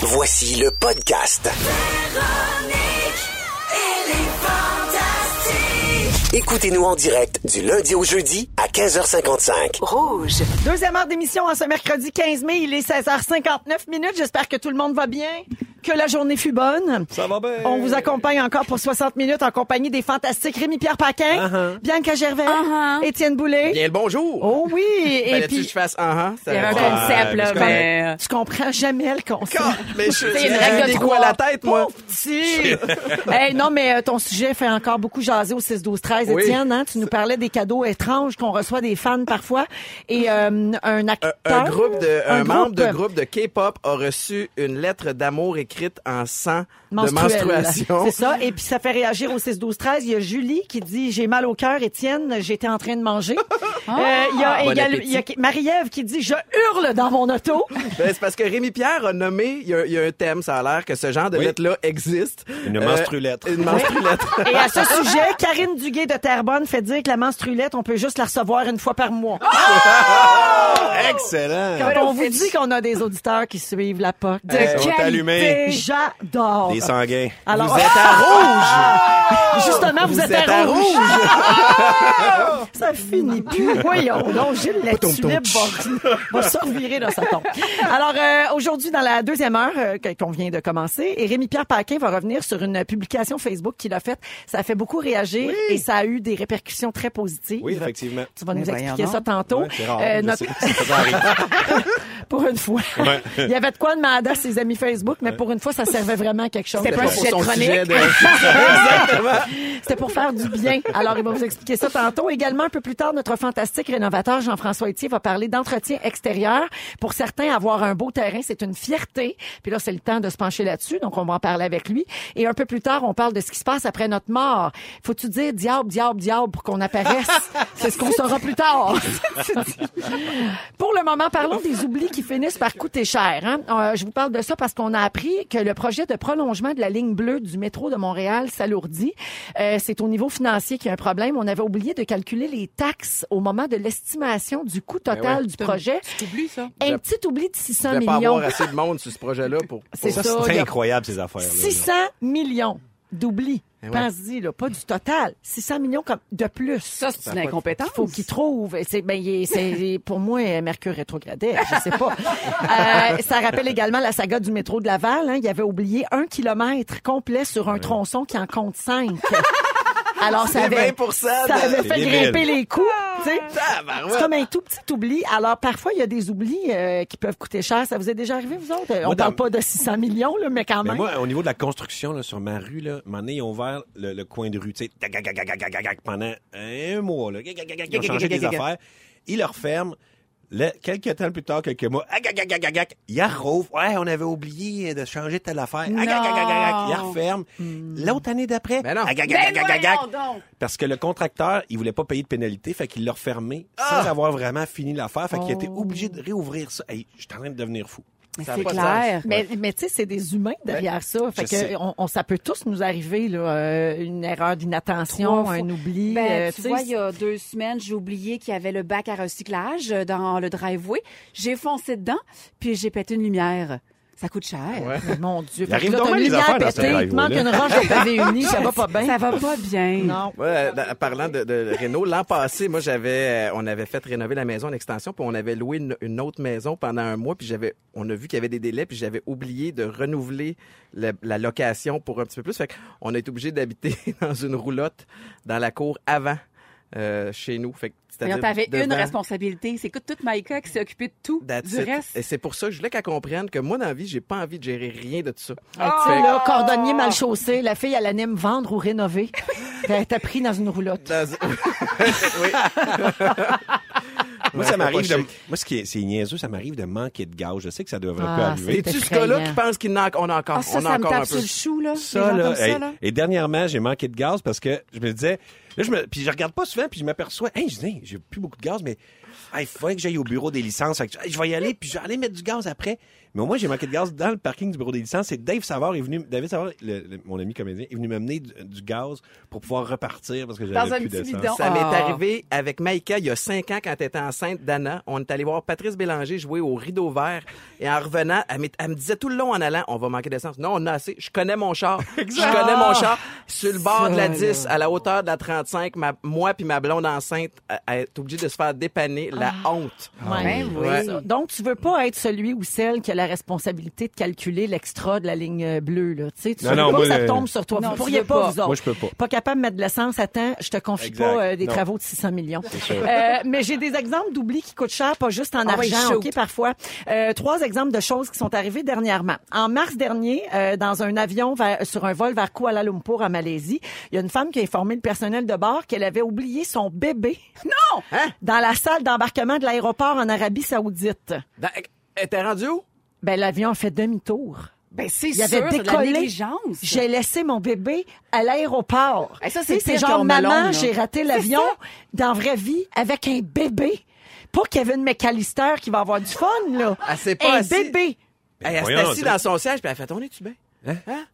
Voici le podcast. Écoutez-nous en direct du lundi au jeudi à 15h55. Rouge. Deuxième heure d'émission en ce mercredi 15 mai. Il est 16h59 minutes. J'espère que tout le monde va bien, que la journée fut bonne. Ça va bien. On vous accompagne encore pour 60 minutes en compagnie des fantastiques Rémi-Pierre Paquin, Uh-huh. Bianca Gervais, Uh-huh. Étienne Boulay. Bien le bonjour. Oh oui! Et Fallait-tu que puis, je fasse un Il y avait un concept, là, mais... tu comprends jamais le concept. Mais je C'est une règle de quoi à la tête, moi. Pauvre petit! hey, non, mais euh, ton sujet fait encore beaucoup jaser au 6-12-13, Oui. Étienne. Hein? Tu nous parlais des cadeaux étranges qu'on reçoit des fans parfois. Et euh, un acteur... Un groupe de, un, un membre groupe de de- groupe de K-pop a reçu une lettre d'amour écrite en sang de menstruation. C'est ça. Et puis ça fait réagir au 6 12 13. Il y a Julie qui dit j'ai mal au cœur Étienne, j'étais en train de manger. Euh, il y a Bon également appétit. il y a Marie-Ève qui dit je hurle dans mon auto. Ben, c'est parce que Rémi Pierre a nommé, il y a, il y a un thème, ça a l'air que ce genre de Oui. lettre-là existe. Une Euh, menstrulettre. Une menstrulettre. Et à ce sujet, Karine Duguay de Terrebonne fait dire que la menstruelette, on peut juste la recevoir une fois par mois. Excellent! Quand on vous dit qu'on a des auditeurs qui suivent la POC. De Ils sont qualité. J'adore. Des sanguins. Alors, Vous êtes à rouge! justement, vous, êtes, à rouge. Ça finit plus. Voyons donc, Gilles la tulipe va, va se revirer dans sa tombe. Alors, euh, aujourd'hui, dans la deuxième heure euh, qu'on vient de commencer, et Rémi-Pierre Paquin va revenir sur une publication Facebook qu'il a faite. Ça a fait beaucoup réagir et ça a eu des répercussions très positives. Oui, effectivement. Tu vas nous Mais expliquer ça tantôt. Ouais, c'est rare. Euh, je notre- sais. Ça arrive. pour une fois. Ouais. Il y avait de quoi demander à ses amis Facebook, mais pour une fois, ça servait vraiment à quelque chose. C'était pas un Pour sujet chronique. sujet de- Exactement. C'était pour faire du bien. Alors, il va vous expliquer ça tantôt. Également, un peu plus tard, notre fantastique rénovateur Jean-François Etier va parler d'entretien extérieur. Pour certains, avoir un beau terrain, c'est une fierté. Puis là, c'est le temps de se pencher là-dessus. Donc, on va en parler avec lui. Et un peu plus tard, on parle de ce qui se passe après notre mort. Faut-tu dire diable, diable, diable pour qu'on apparaisse? c'est ce qu'on saura plus tard. Pour le moment, parlons des oublis qui finissent par coûter cher. hein. Euh, je vous parle de ça parce qu'on a appris que le projet de prolongement de la ligne bleue du métro de Montréal s'alourdit. Euh, c'est au niveau financier qu'il y a un problème. On avait oublié de calculer les taxes au moment de l'estimation du coût total ouais. du projet. Tu oublies ça? Un petit oubli de 600 Il ne devait pas millions. avoir assez de monde sur ce projet-là pour. C'est Ça, ça. il c'est incroyable, ces affaires-là. 600 millions d'oublis. Eh ouais. Pense-y, là, pas du total. 600 millions comme de plus. Ça, c'est une incompétence. faut qu'il trouve. C'est, ben, il est- c'est, pour moi, Mercure rétrogradé. Je sais pas. Euh, ça rappelle également la saga du métro de Laval. Hein. Il avait oublié un kilomètre complet sur un tronçon qui en compte cinq. Alors, ça avait, 20 ça avait fait grimper les coûts. Tabarouette. C'est comme un tout petit oubli. Alors, parfois, il y a des oublis euh, qui peuvent coûter cher. Ça vous est déjà arrivé, vous autres? On Moi, parle dans- pas de 600 millions, là, mais quand Mais même. moi, au niveau de la construction, là, sur ma rue, là, ils ont ouvert le, le coin de rue, tu sais, pendant un mois, là. Ils ont changé des affaires. Ils le referment. Le- quelques temps plus tard, quelques mois, ah, ils rouvrent. Ouais, on avait oublié de changer telle affaire. Ah, ils referment. L'autre année d'après, ah, Ben. Parce que le contracteur, il voulait pas payer de pénalité, fait qu'il l'a refermé Ah! sans avoir vraiment fini l'affaire, fait qu'il était Oh. obligé de réouvrir ça. Hey, j'étais en train de devenir fou. C'est clair. Mais, mais tu sais, c'est des humains derrière ça. Fait je sais. que on, on- ça peut tous nous arriver, là, euh, une erreur d'inattention, un oubli. Ben, euh, tu vois, il y a deux semaines, j'ai oublié qu'il y avait le bac à recyclage dans le driveway. J'ai foncé dedans, puis j'ai pété une lumière. Ça coûte cher. Mais Mon Dieu. Il arrive donc lumière affaires dans ce il te manque une roche pavé uni, ça va pas bien. Ça va pas bien. Non. Ouais, dans- parlant de, de Renault, l'an passé, moi, j'avais, euh, on avait fait rénover la maison en extension, puis on avait loué une, une autre maison pendant un mois, puis j'avais, on a vu qu'il y avait des délais, puis j'avais oublié de renouveler le- la location pour un petit peu plus. Fait qu'on a été obligé d'habiter dans une roulotte dans la cour avant euh, chez nous. Fait que, T'avais une devant- responsabilité. C'est que toute Maïka qui s'est occupée de tout, That's du it. reste. Et c'est pour ça que je voulais qu'elle comprenne que moi, dans la vie, j'ai pas envie de gérer rien de tout ça. Tu sais, là, cordonnier mal chaussé, la fille, elle anime vendre ou rénover. T'as t'as pris dans une roulotte. Dans- oui. Moi, ça m'arrive de... Moi, ce qui est, c'est niaiseux, ça m'arrive de manquer de gaz. Je sais que ça devrait Ah, pas arriver. c'est Es-tu ce gars-là qui pense qu'il en a, on a encore, Ah, ça, on a ça me un tape peu? sur le chou, là. Ça, là, comme ça, hey, là. Et dernièrement, j'ai manqué de gaz parce que je me disais, là, je me, puis je regarde pas souvent, puis je m'aperçois, hey, je dis, Hey, j'ai plus beaucoup de gaz, mais hey, il faudrait que j'aille au bureau des licences. Fait que, hey, je vais y aller, puis je vais aller mettre du gaz après. Mais au moins, j'ai manqué de gaz dans le parking du bureau des licences. C'est Dave Savard est venu, David Savard, le- le- mon ami comédien, est venu m'amener du, du gaz pour pouvoir repartir parce que Dans j'avais un plus d'essence. Ça m'est Ah. arrivé avec Maïka il y a cinq ans quand elle était enceinte d'Anna. On est allé voir Patrice Bélanger jouer au rideau vert. Et en revenant, elle, elle me disait tout le long en allant, on va manquer d'essence. Non, on a assez. Je connais mon char. Je connais mon char. Sur le bord de la 10, à la hauteur de la 35, ma- moi puis ma blonde enceinte, elle- est obligée de se faire dépanner. La honte. Ouais. Ben oui. Ouais. Ça. Donc, tu veux pas être celui ou celle qui a la responsabilité de calculer l'extra de la ligne euh, bleue, là. Tu sais, tu Non, veux non, pas moi, que ça tombe sur toi. Non, vous pourriez pas, pas. vous autres. Moi, je peux pas. capable de mettre de l'essence à temps. Je te confie Exact. pas euh, des Non. travaux de 600 millions. Euh, mais j'ai des exemples d'oublis qui coûtent cher, pas juste en Ah oui, argent, shoot. OK, parfois. Euh, trois exemples de choses qui sont arrivées dernièrement. En mars dernier, euh, dans un avion vers- sur un vol vers Kuala Lumpur, en Malaisie, il y a une femme qui a informé le personnel de bord qu'elle avait oublié son bébé Non! dans la salle d'embarquement de l'aéroport en Arabie Saoudite. Dans- Elle était rendue où? Ben, l'avion a fait demi-tour. Ben, c'est Il sûr, avait c'est de la décollé. négligence. J'ai laissé mon bébé à l'aéroport. Eh, ça, Tu c'est sais, pire genre maman, melon, là. j'ai raté l'avion dans vraie vie avec un bébé. Pas Kevin McAllister qui va avoir du fun, là. Elle s'est pas un assise. bébé. Elle s'est voyons, assise dans son siège puis elle a fait, on est-tu bien?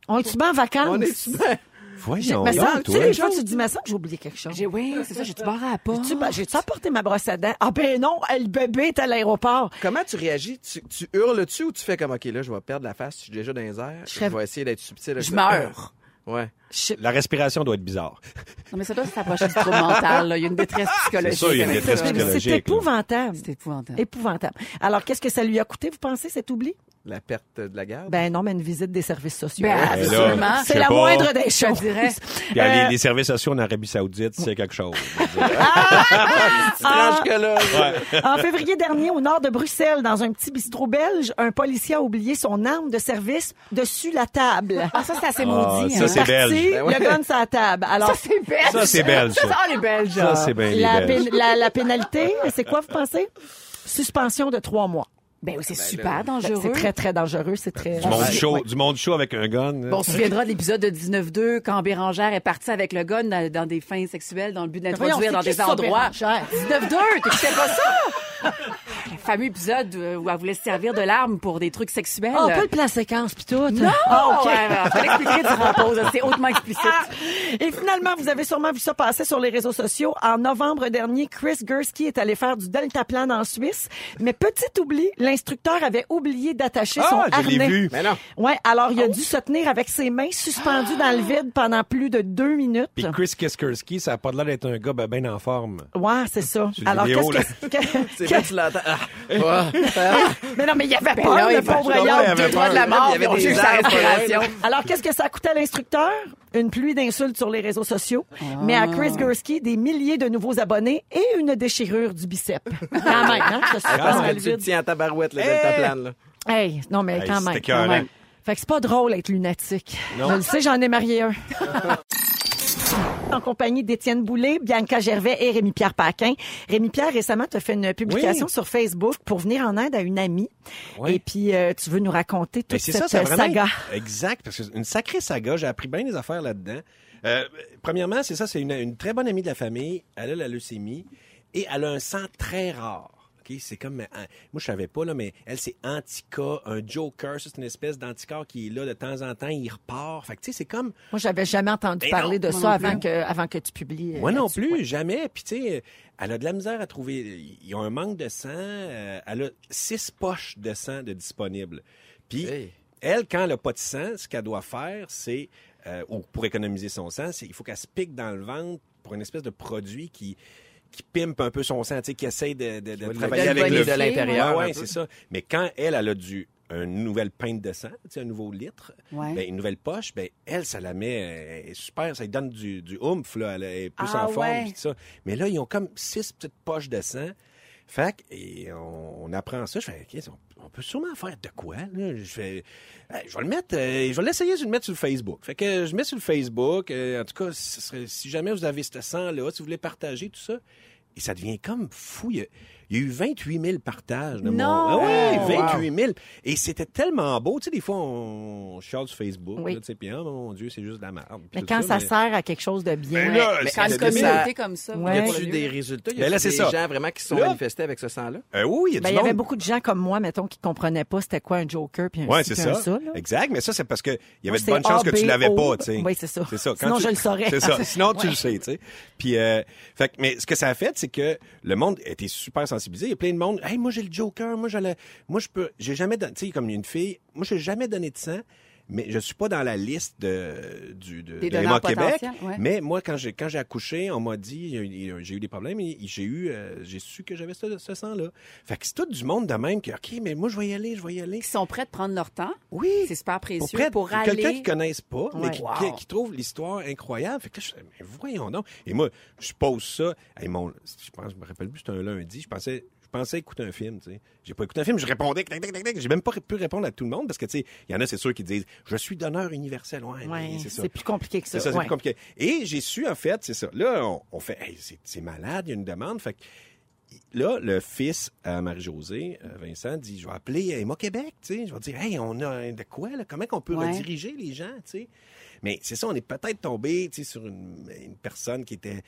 On est-tu bien en vacances? On est-tu bien? Voyons Mais ça, tu sais, toi. les fois, tu dis, mais ça, j'ai oublié quelque chose. J'ai, oui, c'est ça, j'ai-tu barré à? J'ai-tu ben, j'ai-tu apporté ma brosse à dents? Ah ben non, le bébé est à l'aéroport. Comment tu réagis? Tu, tu hurles-tu ou tu fais comme, OK, là, je vais perdre la face, je suis déjà dans les airs, je, vais essayer d'être subtil. Je meurs. Ouais. Je- La respiration doit être bizarre. Non, mais ça doit s'approcher du trouble mental, là. Il y a une détresse psychologique. C'est ça, il y a une détresse psychologique. C'est épouvantable. C'est épouvantable. Épouvantable. Alors, qu'est-ce que ça lui a coûté, vous pensez, cet oubli? La perte de la garde? Ben non, mais une visite des services sociaux. Ben, là, absolument. je C'est la pas. moindre des Je choses. dirais. Puis, ah, Euh, les, les services sociaux en Arabie Saoudite, c'est quelque chose. Tranches que là. En février dernier, au nord de Bruxelles, dans un petit bistrot belge, un policier a oublié son arme de service dessus la table. Ah, ça, c'est assez Ah, maudit. ça, hein. c'est belge. Ben ouais. le gun sur la table. Alors, Ça, c'est belge. Ça, c'est belge, ça. Ça, les Belges. Ça, c'est bien les la, Belges. pén- la- la pénalité, c'est quoi, vous pensez? Suspension de trois mois. Ben oui, c'est super dangereux. C'est très, très dangereux. C'est très... Du monde chaud, du monde chaud avec un gun. Bon, on se souviendra de l'épisode de 19-2 quand Bérangère est partie avec le gun dans, dans des fins sexuelles dans le but de Voyons, l'introduire dans des endroits. Bérangère? 19-2, t'écoutais pas ça? le fameux épisode où elle voulait se servir de l'arme pour des trucs sexuels. Ah, pas le plan séquence, puis tout. Non! Ah, OK. Ouais, ouais, fallait expliquer durant pause. C'est hautement explicite. Et finalement, vous avez sûrement vu ça passer sur les réseaux sociaux. En novembre dernier, Chris Gursky est allé faire du deltaplane en Suisse. Mais petit oubli, l'instructeur avait oublié d'attacher son Ah, je l'ai harnais. vu. Mais non. Ouais, alors il a dû se tenir avec ses mains suspendues dans le vide pendant plus de deux minutes. Puis Chris Kiskerski, ça a pas l'air d'être un gars ben, ben en forme. Ouais, c'est ça. Alors qu'est-ce que, C'est que tu l'entends. Ah. Mais non, mais il y avait Ben peur, là, le pauvre avait Deux doigts de la mort, Il y avait des sa respiration. Alors, qu'est-ce que ça a coûté à l'instructeur? Une pluie d'insultes sur les réseaux sociaux. Mais à Chris Gursky, des milliers de nouveaux abonnés et une déchirure du bicep. Quand même, hein? Ça se passe Parce que le tu le tiens à tabarouette, le Eh! deltaplane, là. Hey, non, mais quand même. écœurant. quand même. Fait que c'est pas drôle être lunatique. Non. Je le sais, j'en ai marié un. en compagnie d'Étienne Boulay, Bianca Gervais et Rémi-Pierre Paquin. Rémi-Pierre, récemment, tu as fait une publication Oui. sur Facebook pour venir en aide à une amie. Oui. Et puis, euh, tu veux nous raconter toute c'est cette ça, ça euh, saga. Exact, parce que c'est une sacrée saga. J'ai appris bien des affaires là-dedans. Euh, premièrement, c'est ça, c'est une, une très bonne amie de la famille. Elle a la leucémie et elle a un sang très rare. OK, c'est comme euh, moi je savais pas là mais elle c'est Antica, un Joker, ça, c'est une espèce d'anticorps qui est là de temps en temps, il repart. Fait que tu sais c'est comme Moi, j'avais jamais entendu Mais parler non, de ça avant que, avant que tu publies. euh, Moi non plus, jamais. Puis tu sais, elle a de la misère à trouver. Il y a un manque de sang. euh, elle a six poches de sang de disponibles. Puis Hey. elle, quand elle n'a pas de sang, ce qu'elle doit faire, c'est euh, ou pour économiser son sang, c'est il faut qu'elle se pique dans le ventre pour une espèce de produit qui qui pimpe un peu son sang, tu sais, qui essaie de, de, de va le travailler le avec le de l'intérieur, c'est ça. Mais quand elle, elle a du une nouvelle pinte de sang, tu sais, un nouveau litre, Ouais. ben, une nouvelle poche, ben, elle, ça la met elle est super, ça lui donne du, du oomph, là, elle est plus Ah, en forme, ouais. ça. Mais là, ils ont comme six petites poches de sang. Fait et on, apprend ça. Je fais, on, on peut sûrement faire de quoi, là? Je fais, je vais le mettre, euh, je vais l'essayer de le mettre sur le Facebook. Fait que je mets sur le Facebook. euh, en tout cas, ce serait- si jamais vous avez ce sang-là, si vous voulez partager tout ça, et ça devient comme fou. Il y a eu 28 000 partages de Non! mon... Ah oui, Wow. 28 000. Et c'était tellement beau. Tu sais, des fois, on chiale sur Facebook, Oui. là, tu sais, puis, oh mon Dieu, c'est juste de la merde. puis Mais quand ça, mais- sert à quelque chose de bien. Ben là, Mais Quand une communauté comme ça. Ouais. Y a-tu des résultats? Y Ben là, des ça. gens vraiment qui se sont Là- manifestés avec ce sang-là? Euh, oui, il y a Ben, du il y avait beaucoup de gens comme moi, mettons, qui comprenaient pas c'était quoi un joker puis un Ouais, c'est ça. Exact, mais ça, c'est parce qu'il y avait de bonnes chances que tu A, B, l'avais pas, tu sais. Oui, c'est ça. Sinon, je le saurais. C'est ça. Sinon, tu le sais, tu sais. Puis, euh, fait que- mais ce que ça a fait, c'est que le monde était super Il y a plein de monde. Hey, moi, j'ai le Joker. Moi, j'allais, moi, je peux, j'ai jamais donné, tu sais, comme une fille, moi, j'ai jamais donné de sang. Mais je suis pas dans la liste de, du, de, Des de donneurs Emma Québec. ouais. Mais moi, quand j'ai, quand j'ai accouché, on m'a dit, j'ai eu des problèmes et j'ai eu, euh, j'ai su que j'avais ce, ce sang-là. Fait que c'est tout du monde de même qui, OK, mais moi, je vais y aller, je vais y aller. Qui sont prêts de prendre leur temps. Oui. C'est super Pour précieux pour Quelqu'un aller. qui connaissent pas, mais Ouais. qui, Wow. qui, qui trouve l'histoire incroyable. Fait que là, je mais voyons donc. Et moi, je pose ça. Hey, mon, je pense, je me rappelle plus, c'était un lundi. Je pensais, pensais écouter un film, tu sais. J'ai pas écouté un film, je répondais. J'ai même pas pu répondre à tout le monde parce que, tu sais, il y en a, c'est sûr, qui disent, je suis donneur universel. Ouais, c'est ça. c'est plus compliqué que ça. C'est ouais. plus compliqué. Et j'ai su, en fait, c'est ça. Là, on, on fait, hey, c'est, malade, il y a une demande. Fait que là, le fils à Marie-Josée, euh, Vincent, dit, je vais appeler Emma Québec, tu sais. Je vais dire, hey, on a de quoi, là? Comment qu'on peut Ouais. rediriger les gens, tu sais? Mais c'est ça, on est peut-être tombé, tu sais, sur une, une personne qui était...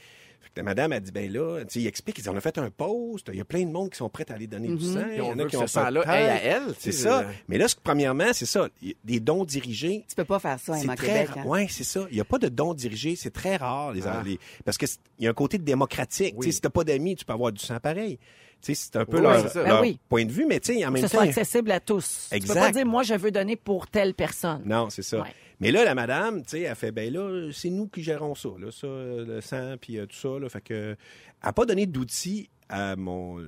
Fait que la madame a dit, ben là, tu il explique, il dit, on a fait un post, il y a plein de monde qui sont prêts à aller donner du sang. Puis il y en a qui que ont ce peut-être- aille à elle, C'est tu ça. Mais là, ce- premièrement, c'est ça, des dons dirigés, Tu peux pas faire ça, c'est Emma très Québec. rare. hein. Ouais, c'est ça. Il n'y a pas de dons dirigés. C'est très rare, les, Ah. les- parce que c'est- il y a un côté démocratique. Oui. Tu sais, si t'as pas d'amis, tu peux avoir du sang pareil. Tu sais, c'est un peu Oui, leur, ça. Ben oui. point de vue, mais tu sais, en Que même ce temps. soit accessible à tous. Tu Exact. peux pas dire, moi, je veux donner pour telle personne. Non, c'est ça. Ouais. Mais là, la madame, tu sais, elle fait, ben là, c'est nous qui gérons ça, là, ça, le sang, puis euh, tout ça, là. Fait que, elle n'a pas donné d'outils à mon, euh,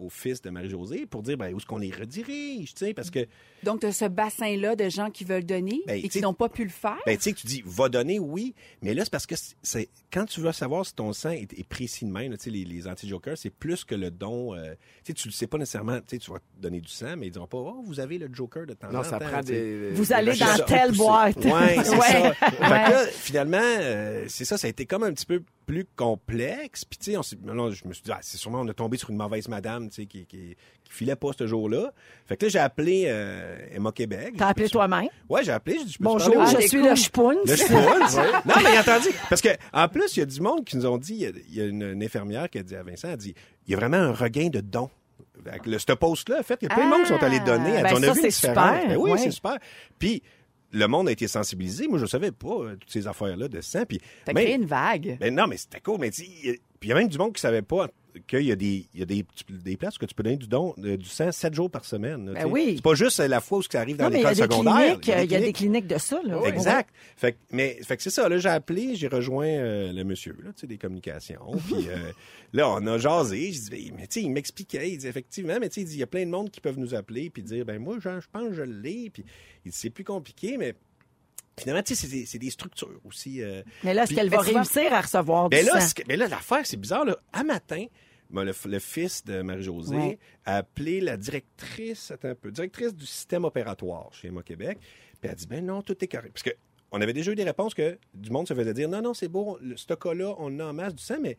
au fils de Marie-Josée pour dire, ben, où est-ce qu'on les redirige, tu sais, parce que, Donc, tu as ce bassin-là de gens qui veulent donner Ben, et qui n'ont pas pu le faire? Ben, tu sais, que tu dis, va donner, oui, mais là, c'est parce que c'est quand tu veux savoir si ton sang est, est précis de même, là, tu sais, les, les anti-jokers, c'est plus que le don. euh, tu sais, tu le sais pas nécessairement, tu sais, tu vas donner du sang, mais ils diront pas, oh, vous avez le joker de temps Non, en ça temps. des... Vous des allez dans telle boîte. Ouais, c'est Ouais. ça. Fait que Ouais. là, finalement, euh, c'est ça, ça a été comme un petit peu plus complexe. Puis, tu sais, je me suis dit, ah, c'est sûrement, on a tombé sur une mauvaise madame, tu sais, qui, qui, qui filait pas ce jour-là. Fait que là, j'ai appelé euh, Emma Québec. T'as appelé toi-même? Ouais, j'ai appelé. J'ai dit, je peux Bonjour, je suis le Spoon. le Schpoons. Non, mais entendu. Parce que, en plus, il y a du monde qui nous ont dit, il y a, il y a une, une infirmière qui a dit à Vincent, elle dit, il y a vraiment un regain de dons. Le, ce post-là, en fait, il y a plein de monde qui sont allés donner. Elle Ben dit, on a ça, vu une c'est différence. super. Ben oui, Ouais. c'est super. Puis, le monde a été sensibilisé. Moi, je savais pas euh, toutes ces affaires-là de sang. Puis, T'as mais- créé une vague. ben non, mais c'était cool. Mais puis il y a même du monde qui savait pas qu'il y a des, il y a des, des places où tu peux donner du don, euh, du sang sept jours par semaine. Ben oui. C'est pas juste la fois où ça arrive dans Non, mais il y a l'école des secondaire. cliniques, il y a des cliniques de ça. Là. Exact. Fait que, mais fait que c'est ça. Là, j'ai appelé, j'ai rejoint euh, le monsieur là, tu sais, des communications. Puis euh, là, on a jasé. Je dis, ben, mais tu sais, il m'expliquait. Il dit effectivement, mais tu sais, il dit, il y a plein de monde qui peuvent nous appeler puis dire, ben moi, je, je pense que je l'ai. Puis il dit, c'est plus compliqué, mais finalement, tu sais, c'est des, c'est des structures aussi. euh, Mais là, est-ce qu'elle va souvent- réussir à recevoir du ben là, sang? que- ben là, l'affaire, c'est bizarre. Là. À matin, ben, le, le fils de Marie-Josée Ouais. a appelé la directrice, attends un peu, directrice du système opératoire chez Emma Québec. Puis elle a dit, ben non, tout est correct. Parce que on avait déjà eu des réponses que du monde se faisait dire, non, non, c'est beau, le- ce cas-là, on a en masse du sang, mais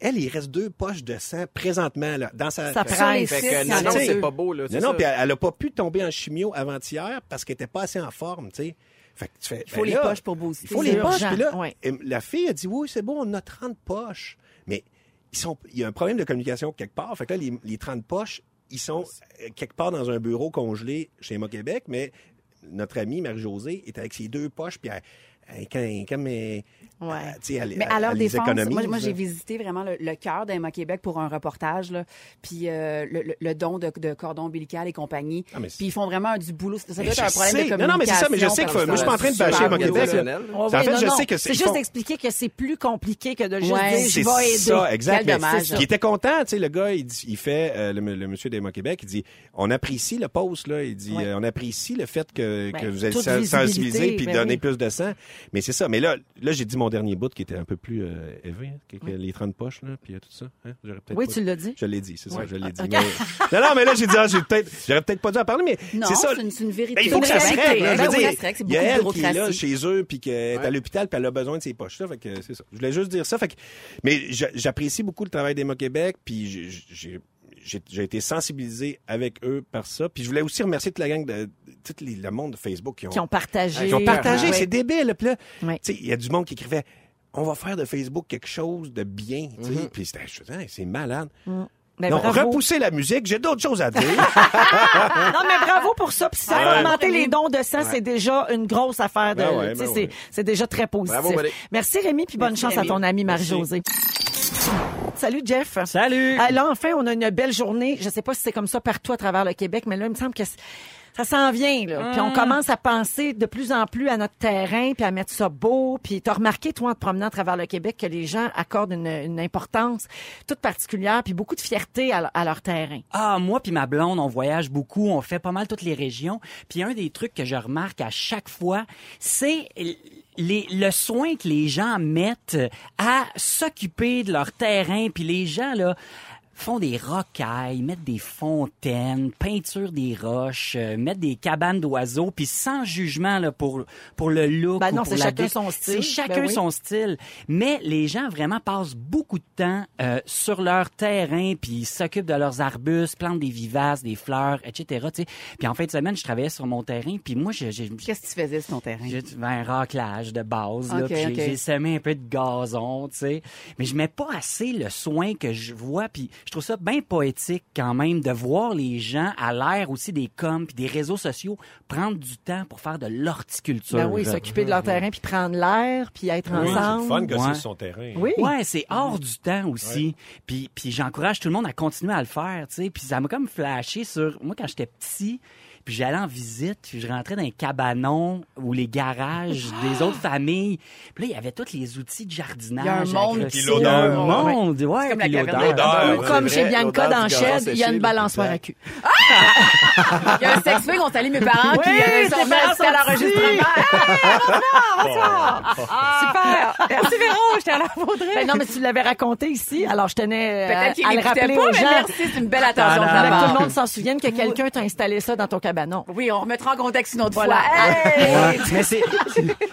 elle, il reste deux poches de sang présentement là, dans sa... Ça les Fait six, que non, non, c'est pas beau, là. Non, non, puis elle, elle a pas pu tomber en chimio avant-hier parce qu'elle était pas assez en forme, tu sais. Fait que tu fais, Il faut ben les là, poches pour booster. il faut les poches. Puis là, ouais. la fille a dit oui, c'est bon, on a 30 poches. Mais ils sont, il y a un problème de communication quelque part. Fait que là, les, les 30 poches, ils sont euh, quelque part dans un bureau congelé chez Emma Québec, mais notre amie Marie-Josée est avec ses deux poches, puis elle, comme, elle, Ouais. elle- tu sais, elle, Mais elle- à leur défense, moi, moi, j'ai visité vraiment le, le cœur d'Emma Québec pour un reportage, là, puis euh, le, le- don de, de cordon ombilical et compagnie. Ah, puis ils font vraiment du boulot. Ça doit Mais être un problème de sais. communication. Non, non, mais c'est ça, mais je sais faut- moi, je suis pas en train de bâcher Emma Québec, En oui, fait, non, je non. sais que c'est c'est- juste font- expliquer que c'est plus compliqué que de juste Ouais. dire C'est je vais aider. ça, exact. Quel mais dommage. Il était content, tu sais, le gars, il, il fait, euh, le, le monsieur d'Emma Québec, il dit, on apprécie le post, là, il dit, Ouais. euh, on apprécie le fait que, Ben, que vous êtes toute sen- visibilité, sensibilisé puis ben donner plus de sang. Mais c'est ça. Mais là, là, j'ai dit mon dernier bout qui était un peu plus euh, élevé, hein, que- que les 30 poches, là, puis euh, tout ça. Hein, Oui, pas- tu l'as dit. Je l'ai dit, c'est ça, Oui. je l'ai dit. Ah, mais- non, non, mais là, j'ai dit, ah, peut-être, j'aurais peut-être pas dû en parler, mais Non, c'est ça. c'est une, c'est une vérité. Ben, il faut que ça se règle. Ben il y a elle qui est là chez eux, puis qu'elle est à l'hôpital, puis elle a besoin de ses poches. Là, fait que c'est ça. Je voulais juste dire ça. Fait que, mais j'a- j'apprécie beaucoup le travail d'Emma Québec, puis j'ai- j'ai été sensibilisé avec eux par ça. Puis je voulais aussi remercier toute la gang de, tout les- le monde de Facebook qui ont, Qui ont partagé. qui ont partagé. C'est débile. Puis là, Oui. tu sais, il y a du monde qui écrivait on va faire de Facebook quelque chose de bien. tu sais. Mm-hmm. Puis c'était, c'est malade. Mais Donc, bravo. repoussez la musique, j'ai d'autres choses à dire. Non, mais bravo pour ça. Puis ça Ouais. va augmenter les dons de sang, c'est déjà une grosse affaire. De, Ben ouais, tu sais, ben c'est, ouais. c'est déjà très positif. Bravo. Merci Rémi, puis bonne Merci, chance Rémi. à ton ami Marie-Josée. Salut Jeff. Salut! Ah, là, enfin, on a une belle journée. Je sais pas si c'est comme ça partout à travers le Québec, mais là, il me semble que ça s'en vient. Là. Puis on commence à penser de plus en plus à notre terrain, puis à mettre ça beau. Puis t'as remarqué, toi, en te promenant à travers le Québec, que les gens accordent une, une importance toute particulière, puis beaucoup de fierté à, à leur terrain. Ah, moi puis ma blonde, on voyage beaucoup, on fait pas mal toutes les régions. Puis un des trucs que je remarque à chaque fois, c'est les, le soin que les gens mettent à s'occuper de leur terrain. Puis les gens, là, font des rocailles, mettent des fontaines, peinture des roches, euh, mettent des cabanes d'oiseaux, puis sans jugement là, pour, pour le look. Ben ou non, pour c'est la chacun son style. C'est chacun Ben oui. son style. Mais les gens vraiment passent beaucoup de temps euh, sur leur terrain, puis ils s'occupent de leurs arbustes, plantent des vivaces, des fleurs, etc. Puis en fin de semaine, je travaillais sur mon terrain, puis moi, j'ai j'ai- Qu'est-ce que tu faisais sur ton terrain? j'ai un raclage de base, là, puis j'ai semé un peu de gazon, tu sais. Mais je mets pas assez le soin que je vois, puis je trouve ça bien poétique quand même de voir les gens à l'ère aussi des coms puis des réseaux sociaux prendre du temps pour faire de l'horticulture. Ben oui, s'occuper de leur terrain, puis prendre l'air, puis être Oui, c'est ensemble. le fun que Ouais. c'est son terrain. Oui. Ouais, c'est hors du temps aussi. Puis, puis j'encourage tout le monde à continuer à le faire, tu sais. Puis ça m'a comme flashé sur moi quand j'étais petit. Puis j'allais en visite, puis je rentrais dans les cabanons ou les garages des autres familles. Puis là, il y avait tous les outils de jardinage. Il y a un monde le- l'odeur. Il y a un monde, ouais. comme la puis l'odeur. Ou comme chez Bianca dans Shed, il y a une balançoire à cul. Il y a un sex swing, on salue mes parents, puis euh, ils sont tes venus parents assister à sont l'enregistrement. Super! Merci Véro, j'étais à la faudrée. Ben non, mais tu l'avais raconté ici, alors je tenais euh, Peut-être qu'il à le rappeler pas, aux gens. merci, c'est une belle attention Avec que tout le monde s'en souvienne que quelqu'un t'a installé ça dans ton cabanon. Oui, on remettra en contexte une autre Voilà. fois. Hey! Ouais, mais c'est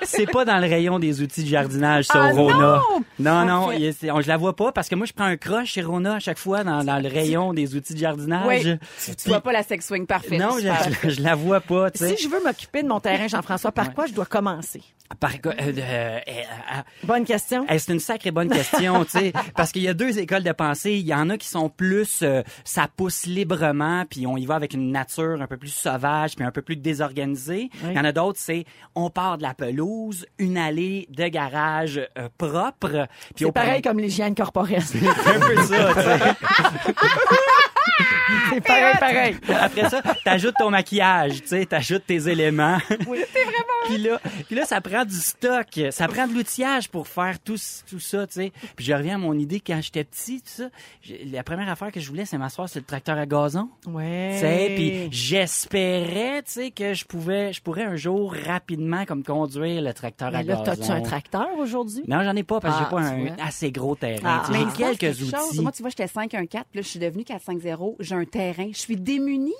c'est pas dans le rayon des outils de jardinage ça Ah Rona. Non non, il on- je la vois pas parce que moi je prends un croche chez Rona à chaque fois dans, dans le rayon des outils de jardinage. Oui, tu, tu vois pas la sex swing parfaite. Non, je, je, je la vois pas. Si je veux m'occuper de mon terrain, Jean-François, par quoi je dois commencer? Par quoi- euh, euh, euh, euh, Bonne question. Hey, c'est une sacrée bonne question, tu sais, parce qu'il y a deux écoles de pensée. Il y en a qui sont plus, euh, ça pousse librement, puis on y va avec une nature un peu plus sauvage, puis un peu plus désorganisée. Il y en a d'autres, c'est on part de la pelouse, une allée de garage euh, propre. puis C'est pareil comme l'hygiène corporelle. C'est un peu ça, tu sais. Ah, c'est pareil, pareil. Après ça, t'ajoutes ton maquillage, tu sais, t'ajoutes tes éléments. Oui, c'est vraiment. puis là, puis là, ça prend du stock, ça prend de l'outillage pour faire tout, tout ça, tu sais. Puis je reviens à mon idée quand j'étais petit. La première affaire que je voulais, c'est m'asseoir sur le tracteur à gazon. Ouais. Tu sais, puis j'espérais, tu sais, que je pouvais, je pourrais un jour rapidement comme conduire le tracteur à gazon. Là, t'as-tu un tracteur aujourd'hui? Non, j'en ai pas parce que j'ai ah, pas un assez gros terrain. Ah, Mais quelques outils. Moi, tu vois, j'étais 5 1 4, puis là, je suis devenu 4 5 0 j'ai un terrain, je suis démunie.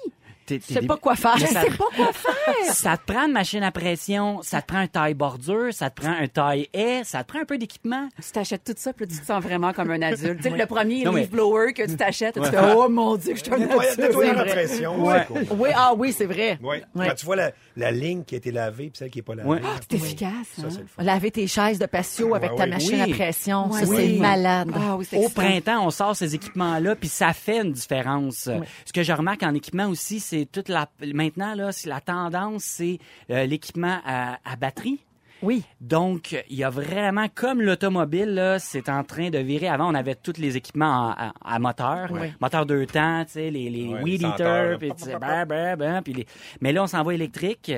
Tu sais pas quoi faire. Je sais pas quoi faire. Ça te prend une machine à pression, ça te prend un taille bordure, ça te prend un taille haie, ça te prend un peu d'équipement. Tu t'achètes tout ça, puis tu te sens vraiment comme un adulte. Le premier Non, mais- leaf blower que tu t'achètes, tu fais « Oh mon Dieu, je suis un adulte. nettoyer la pression. Ouais. c'est cool. Oui, ah oui, c'est vrai. Ouais. Ouais. Quand tu vois la, la ligne qui a été lavée puis celle qui n'est pas lavée. Ouais. C'est efficace, hein? Ça. Laver tes chaises de patio avec Ouais, ta ouais. machine Oui. à pression, Ouais, ça, oui. c'est malade. Ah oui, Au printemps, on sort ces équipements-là, puis ça fait une différence. Ce que je remarque en équipement aussi, c'est toute la. Maintenant là, c'est la tendance, c'est euh, l'équipement à, à batterie. Oui. Donc, il y a vraiment, comme l'automobile, là, c'est en train de virer. Avant, on avait tous les équipements à, à- à moteur. Moteur deux temps, tu sais, les, les Ouais, weed eaters, puis tu sais, bah, bah, bah, puis les... Mais là, on s'en va électrique.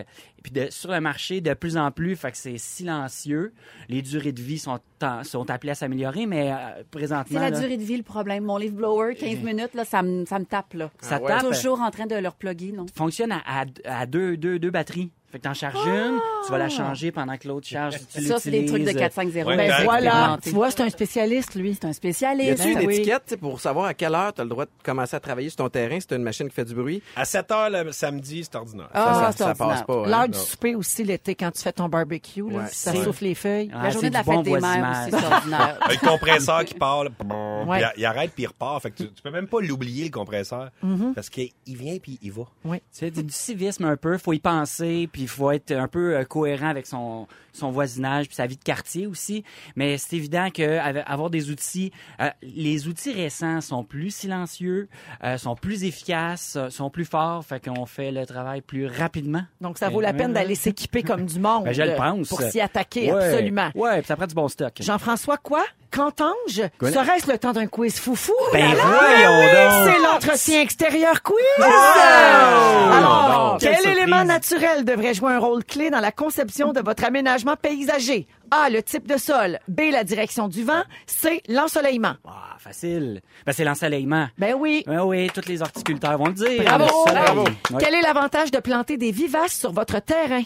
Et puis de- sur le marché, de plus en plus, fait que c'est silencieux. Les durées de vie sont, en- sont appelées à s'améliorer, mais euh, C'est présentement, la là, durée de vie, le problème. Mon leaf blower, 15 minutes, là, ça me, ça me tape, là. ça Ah ouais. tape. Toujours en train de le reploguer, non? fonctionne à, à, à deux, deux, deux batteries. Fait que t'en charges une, tu vas la changer pendant que l'autre charge. Tu Ça, c'est des trucs de l'utilises. 450. Ouais, Ben Exact. voilà, tu vois, c'est un spécialiste, lui. C'est un Y spécialiste. a-tu une Oui. étiquette pour savoir à quelle heure tu as le droit de commencer à travailler sur ton terrain si tu une machine qui fait du bruit? À 7 heures le samedi, c'est ordinaire. Ah, ça, c'est ça passe pas. hein? Souper aussi l'été quand tu fais ton barbecue, là, Ouais. ça Ouais. souffle les feuilles. Ah, La journée de la bon fête des mères aussi, c'est ordinaire. Un compresseur qui Ouais. puis il, il arrête puis il repart. Fait que tu, tu peux même pas l'oublier, le compresseur. Parce qu'il vient puis il va. C'est du civisme un peu, faut y penser, puis il faut être un peu euh, cohérent avec son, son voisinage, puis sa vie de quartier aussi. Mais c'est évident que avoir des outils, euh, les outils récents sont plus silencieux, euh, sont plus efficaces, sont plus forts, fait qu'on fait le travail plus rapidement. Donc, ça vaut la peine d'aller s'équiper comme du monde. Ben, je le pense. Pour s'y attaquer, Ouais. absolument. Ouais, puis ça prend du bon stock. Jean-François, quoi? Qu'entends-je? Serait-ce le temps d'un quiz foufou? Ben Ah, voyons oui! C'est l'entretien extérieur quiz! Oh! Alors, quel élément surprise. naturel devrait jouer un rôle clé dans la conception de votre aménagement paysager? A, le type de sol. B, la direction du vent. C, l'ensoleillement. Ah, facile. Ben, c'est l'ensoleillement. Ben oui. Ben oui, tous les horticulteurs vont le dire. Bravo! Bravo. Quel est l'avantage de planter des vivaces sur votre terrain?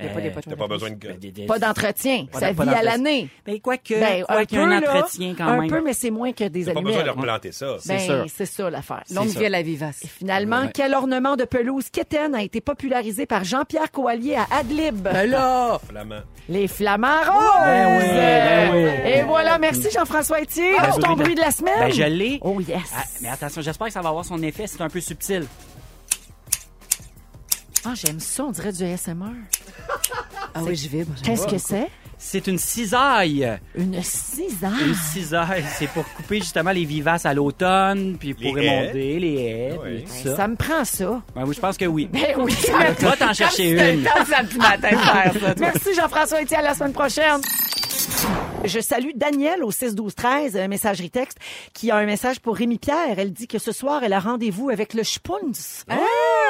Il y a pas des Euh, potes T'as pas besoin de... ben, des- des- Pas d'entretien. Ça vit à l'année. Ben, quoique, Ben, quoi un qu'il y ait peu, un là, entretien quand un même. peu, mais c'est moins que des T'as pas besoin de replanter ça. Ben, c'est ça l'affaire. Longue vie à la vivace. Et finalement, Ouais. quel ornement de pelouse quétaine a été popularisé par Jean-Pierre Coallier à Adlib? là! Flamand. Les flamants roses! Ben oui, ben oui. Et voilà, merci Jean-François Etier. Ben, C'est ton bruit de- bruit de la semaine? Ben, je l'ai. Oh yes. Ah, mais attention, j'espère que ça va avoir son effet. C'est un peu subtil. Ah, j'aime ça, on dirait du ASMR. Ah oui, je vibre. Qu'est-ce que c'est? C'est une cisaille. Une cisaille? Une cisaille, c'est pour couper justement les vivaces à l'automne, puis pour Les haies. les haies, Oui. puis tout Ben, ça. ça me prend ça. Ben oui, je pense que oui. Ben oui. Va t'en chercher une. Faire ça. Merci Jean-François Etier, à la semaine prochaine. Je salue Danielle au 6 12 13 euh, messagerie texte qui a un message pour Rémi Pierre. Elle dit que ce soir elle a rendez-vous avec le Spunz. Ah,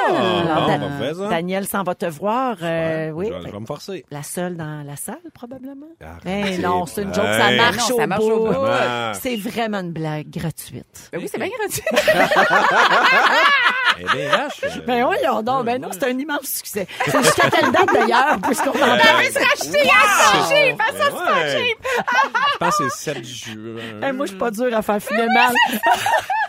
Alors, bon, Da- parfait, ça. Danielle s'en va te voir. euh, oui. Je vais, je vais me forcer. La seule dans la salle, probablement? Mais non, c'est une joke, ça marche, Non, ça au bout. Ah. C'est vraiment une blague gratuite. Ben oui, c'est bien gratuit. Eh bien, vache. euh, Ben oui, donc, ben non, c'est un immense succès. C'est jusqu'à quelle date d'ailleurs, puisqu'on en parle? Ben ouais. Je pense que c'est 7 juin. Eh, moi, je suis pas dur à faire mal.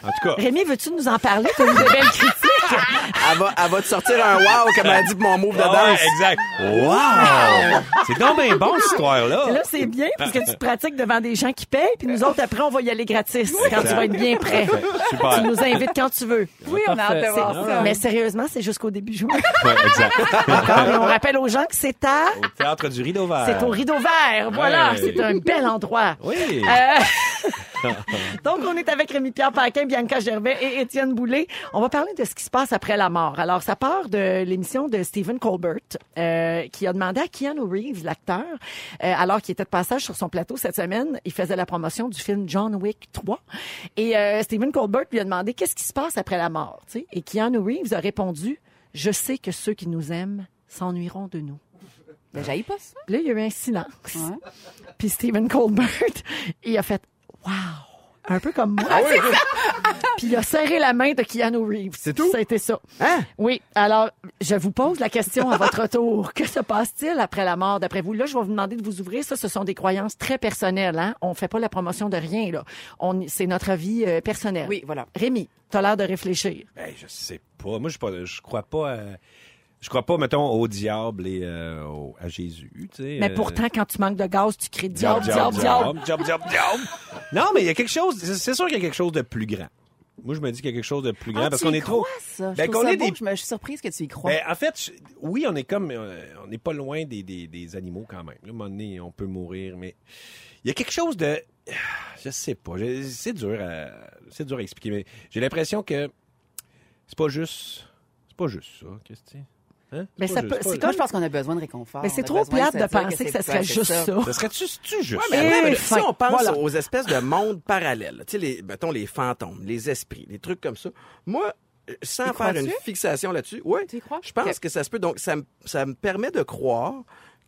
En tout cas, Rémi, veux-tu nous en parler? Tu as eu de belles critiques. Elle va, elle va te sortir un wow, comme elle a dit pour mon move de ouais, danse. exact. Wow! C'est donc bien bon, cette histoire-là. Là, c'est bien parce que tu te pratiques devant des gens qui payent, puis nous autres, après, on va y aller gratis quand tu vas être bien prêt. Super. Tu nous invites quand tu veux. Oui, on a hâte de voir ça. Mais sérieusement, c'est jusqu'au début juin. Ouais, exact. D'accord? Et on rappelle aux gens que c'est à... Au théâtre du Rideau Vert. C'est au Rideau Vert. Voilà, Ouais. c'est un bel endroit. Oui. Euh, Donc, on est avec Rémi-Pierre Paquin, Bianca Gervais et Étienne Boulay. On va parler de ce qui se passe après la mort. Alors, ça part de l'émission de Stephen Colbert, euh, qui a demandé à Keanu Reeves, l'acteur, euh, alors qu'il était de passage sur son plateau cette semaine, il faisait la promotion du film John Wick 3. Et euh, Stephen Colbert lui a demandé qu'est-ce qui se passe après la mort. tu sais? Et Keanu Reeves a répondu, je sais que ceux qui nous aiment s'ennuieront de nous. Ben, j'aille pas ça. Là, il y a eu un silence. Ouais. Puis Stephen Colbert, il a fait Wow! Un peu comme moi. Puis il a serré la main de Keanu Reeves. C'est tout? Ça a été ça. Hein? Oui. Alors, je vous pose la question à votre tour. Que se passe-t-il après la mort, d'après vous? Là, je vais vous demander de vous ouvrir. Ça, ce sont des croyances très personnelles. Hein? On fait pas la promotion de rien. là. On, c'est notre avis euh, personnelle. Oui, voilà. Rémi, t'as l'air de réfléchir. Ben, je sais pas. Moi, je, suis pas- je crois pas. euh, je crois pas, mettons, au diable et euh, au- à Jésus. Tu sais, Mais euh, pourtant, quand tu manques de gaz, tu cries diable, diable, diable, diable. diable. Non, mais il y a quelque chose. C'est c'est sûr qu'il y a quelque chose de plus grand. Moi, je me dis qu'il y a quelque chose de plus grand Ah, parce tu qu'on y est trop. crois, ça. Je Ben, trouve qu'on ça est beau. des- Je, me, je suis surprise que tu y crois. Ben, en fait, je- oui, on est comme, euh, on n'est pas loin des, des, des animaux quand même. Là, à un moment donné, on peut mourir, mais il y a quelque chose de, je sais pas, je- c'est dur, à, c'est dur à expliquer, mais j'ai l'impression que c'est pas juste, c'est pas juste ça, qu'est-ce que c'est? Hein? Mais c'est. Moi, je pense qu'on a besoin de réconfort. Mais c'est trop plate de penser que, ça serait ouais, juste ça. Ça serait-tu juste? Mais, attends, mais fin. si on pense Voilà. aux espèces de mondes parallèles, tu sais, les, mettons, les fantômes, les esprits, les trucs comme ça, moi, euh, sans faire une fixation là-dessus, ouais, Tu y crois? je pense que ça se peut. Donc, ça me, ça me permet de croire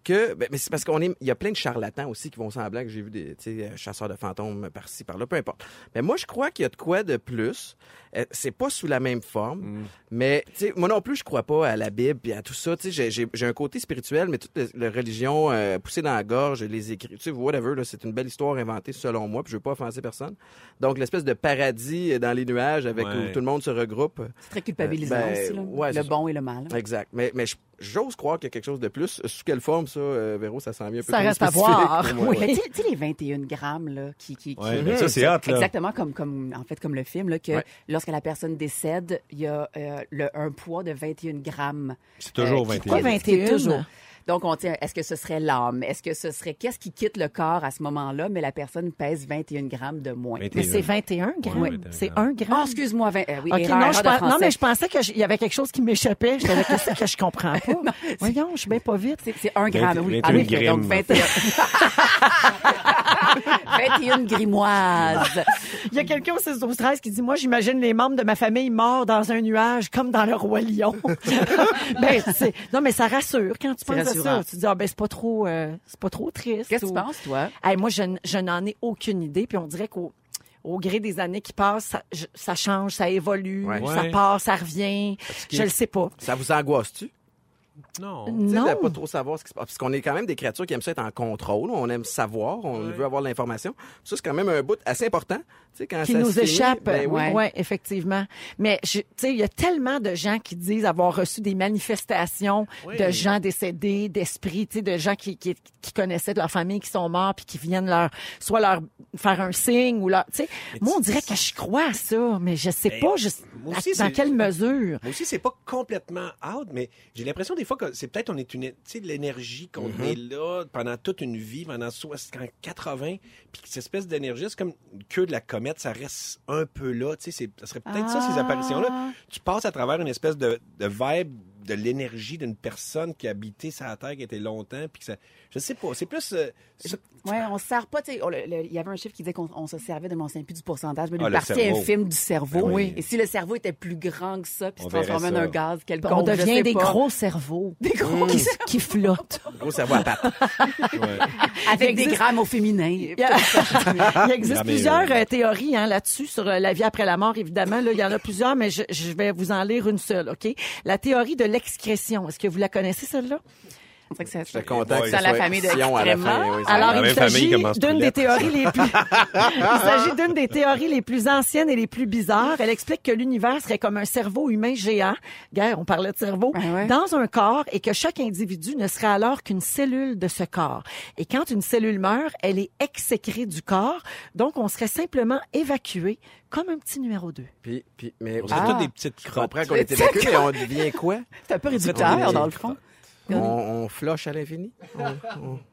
que ben, mais c'est parce qu'on est il y a plein de charlatans aussi qui vont semblant que j'ai vu des tu sais euh, chasseurs de fantômes par-ci par-là peu importe. Mais moi je crois qu'il y a de quoi de plus. Euh, c'est pas sous la même forme, Mm. mais tu sais moi non plus je crois pas à la Bible puis à tout ça, tu sais j'ai- j'ai j'ai un côté spirituel mais toute la, religion euh, poussée dans la gorge, les écrits, tu sais whatever là, c'est une belle histoire inventée selon moi, puis je veux pas offenser personne. Donc l'espèce de paradis euh, dans les nuages avec Ouais. où tout le monde se regroupe. C'est très culpabilisant Ben, aussi, là. ouais, le bon et le mal. Exact. Mais, mais je- j'ose croire qu'il y a quelque chose de plus. Sous quelle forme, ça, euh, Véro, ça sent bien un peu Ça reste à voir. pour moi. Oui. Mais tu sais- les 21 grammes, là, qui... qui, qui- Ouais, mais ça, c'est là. Exactement comme, comme, en fait, comme le film, là, que Ouais. lorsque la personne décède, il y a euh, le, un poids de 21 grammes. C'est toujours Euh, qui 21. quitte- qui quitte 21? toujours. Donc, on tient, est-ce que ce serait l'âme? Est-ce que ce serait, qu'est-ce qui quitte le corps à ce moment-là, mais la personne pèse 21 grammes de moins? 21. Mais c'est 21 grammes? Ouais, c'est 21 1 gramme? Oh, excuse-moi, 20, euh, oui, OK, erreur, non, je pense- non, mais je pensais qu'il y avait quelque chose qui m'échappait. Je savais qu'est-ce que je comprends pas. Voyons, je suis bien pas vite. C'est, c'est un gramme, oui. 21 En effet, donc grammes. 21. 21 grimoises. Il y a quelqu'un au 6 12 13 qui dit Moi, j'imagine les membres de ma famille morts dans un nuage comme dans le Roi Lion. ben, c'est- non, mais ça rassure quand tu penses. Ça. Tu dis Ah, ben, c'est pas trop, euh, c'est pas trop triste. Qu'est-ce que tu penses, toi? Hey, moi, je, je n'en ai aucune idée. Puis on dirait qu'au au gré des années qui passent, ça, je- ça change, ça évolue, Ouais. ça Ouais. part, ça revient. Je le sais pas. Ça vous angoisse-tu? Non. Tu sais, Non. de pas trop savoir ce qui se passe. Parce qu'on est quand même des créatures qui aiment ça être en contrôle. On aime savoir, on veut avoir l'information. Ça, c'est quand même un bout assez important. Tu sais, quand qui ça nous échappe. ben oui. ouais. Ouais. effectivement. Mais tu sais, il y a tellement de gens qui disent avoir reçu des manifestations de gens décédés, d'esprits, tu sais, de gens qui, qui, qui connaissaient de leur famille qui sont morts puis qui viennent leur soit leur faire un signe ou leur, tu sais. Moi, on dirait que je crois à ça, mais je sais Ben, pas je, à- dans quelle mesure. Moi aussi, c'est pas complètement out, mais j'ai l'impression des fois que c'est peut-être on est une, tu sais, de l'énergie qu'on est là pendant toute une vie, pendant 60, 80, puis cette espèce d'énergie, c'est comme queue de la comète, ça reste un peu là, tu sais, ça serait peut-être ça, ces Ah. apparitions-là. Tu passes à travers une espèce de, de vibe de l'énergie d'une personne qui a habité sa terre, qui était longtemps, puis que ça, je sais pas, c'est plus, euh, ça- Ouais, on se sert pas, il y avait un chiffre qui disait qu'on on se servait de mon plus du pourcentage, mais Ah, d'une le partie infime du cerveau. Ben oui. Et si le cerveau était plus grand que ça, puis se transformait en un gaz quelconque, On devient des pas. gros cerveaux Des gros qui, qui flottent. Gros cerveau à pattes. avec des grammes au féminin. Il y a- il existe plusieurs euh, euh, théories hein, là-dessus sur euh, la vie après la mort, évidemment. Là, il y en a plusieurs, mais je, je vais vous en lire une seule, OK? La théorie de l'excrétion. Est-ce que vous la connaissez, celle-là? Dirait que ça- J'étais content que Dans ça la famille de Sion à la extrêmement. oui, ça- Alors, il s'agit d'une des théories les plus... il s'agit d'une des théories les plus anciennes et les plus bizarres. Elle explique que l'univers serait comme un cerveau humain géant. Gars, on parlait de cerveau. Ouais. Dans un corps et que chaque individu ne serait alors qu'une cellule de ce corps. Et quand une cellule meurt, elle est exécrée du corps. Donc, on serait simplement évacué comme un petit numéro 2. Puis, puis, mais on serait Ah. toutes des petites crottes. qu'on est évacué, mais on devient quoi? C'est un peu réducteur, dans le fond. On, on floche à l'infini?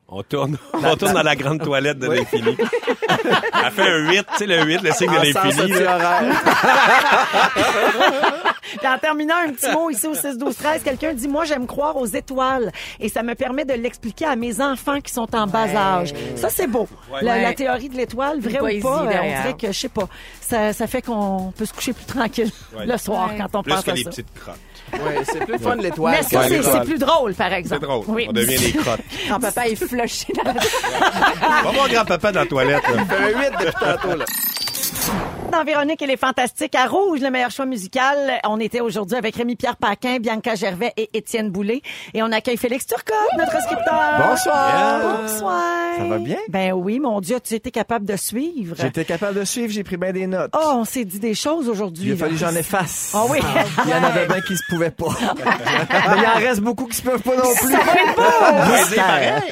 On tourne, on tourne dans la grande toilette de l'infini. Elle fait un 8, tu sais, le 8, le signe de En l'infini. Puis en terminant, un petit mot ici au 6 12 13 quelqu'un dit moi j'aime croire aux étoiles et ça me permet de l'expliquer à mes enfants qui sont en bas âge. Ça c'est beau. La, Ouais. la théorie de l'étoile, vrai Une ou poésie pas, on dirait que je sais pas. Ça, ça fait qu'on peut se coucher plus tranquille Ouais. le soir Ouais. quand on Plus pense que à les ça. petites crottes. Ouais, c'est plus fun l'étoile. Mais ça, Ouais, c'est c'est plus drôle, par exemple. C'est drôle. Oui. On devient des crottes. Quand papa est flushé dans la Va voir grand-papa dans la toilette. là. fait un 8 depuis tantôt, là. Dans Véronique et les Fantastiques à Rouge, le meilleur choix musical. On était aujourd'hui avec Rémi-Pierre Paquin, Bianca Gervais et Étienne Boulay. Et on accueille Félix Turcotte, notre scripteur. Bonsoir. Bonsoir. Ça va bien? Ben oui, mon Dieu, tu étais capable de suivre. J'étais capable de suivre, j'ai pris bien des notes. Oh, on s'est dit des choses aujourd'hui. Il a fallu que j'en efface. Ah oui. Il y en avait bien qui se pouvaient pas. Mais il en reste beaucoup qui se peuvent pas non plus. Mystère.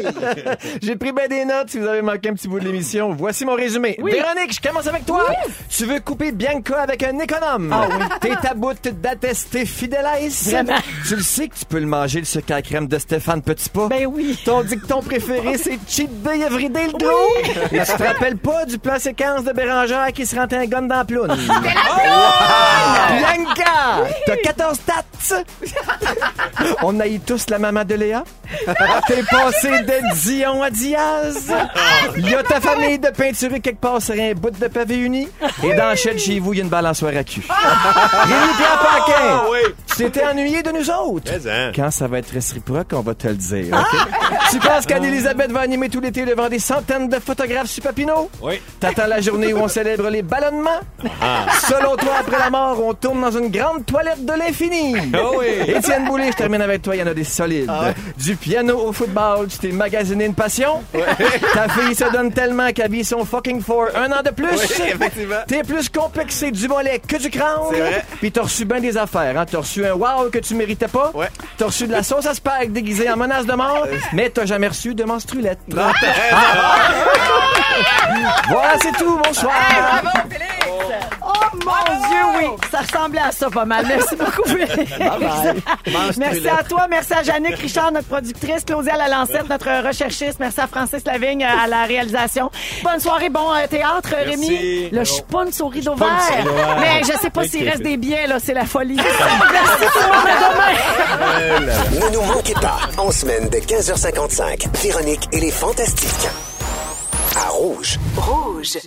J'ai pris bien des notes si vous avez manqué un petit bout de l'émission. Voici mon résumé. Véronique, je commence avec toi. Tu veux couper Bianca avec un économe? Ah oui. T'es ta boute d'attester fidélise. Vraiment. Tu le sais que tu peux le manger, le sucre à crème de Stéphane Petitpas. Ben oui. Ton dicton préféré, c'est cheat day everyday le gros. Et tu te rappelles pas du plan séquence de Bérangère qui se rentait un gun dans la ploune? Bianca! T'as 14 tats! On haït tous la maman de Léa. T'es passé de Dion à Diaz. Il y a ta famille de peinturer quelque part sur un bout de pavé uni. Et dans la chaîne chez vous, il y a une balançoire à cul. Rémi-Pierre Paquin, tu t'étais ennuyé de nous autres. Mais, hein. Quand ça va être réciproque, on va te le dire. OK? tu penses qu'Anne-Elisabeth va animer tout l'été devant des centaines de photographes sur Papineau? Oui. T'attends la journée où on célèbre les ballonnements? Selon toi, après la mort, on tourne dans une grande toilette de l'infini. Oh oui. Étienne Boulay, je termine avec toi, il y en a des solides. Du piano au football, tu t'es magasiné une passion? Ta fille se donne tellement qu'elle vit son fucking for un an de plus. Oui, effectivement. T'es plus complexé du mollet que du crâne. C'est vrai. Puis t'as reçu bien des affaires. Hein? T'as reçu un wow que tu méritais pas. Ouais. T'as reçu de la sauce à spag déguisée en menace de mort. mais t'as jamais reçu de menstruelette. Non, t'as raison. Voilà, c'est tout. Bonsoir. Oh mon Dieu, oui! Ça ressemblait à ça pas mal. Merci beaucoup. Merci à toi. Merci à Jannick Richard, notre productrice. Claudia Lalancette, notre recherchiste. Merci à Francis Lavigne euh, à la réalisation. Bonne soirée, bon euh, théâtre, Rémi. Là, je suis pas une souris d'ovaire. Mais je sais pas s'il reste des billets, là. C'est la folie. Merci tout le monde. À demain. Ne nous manquez pas, en semaine de 15h55, Véronique et les Fantastiques. À Rouge. Rouge.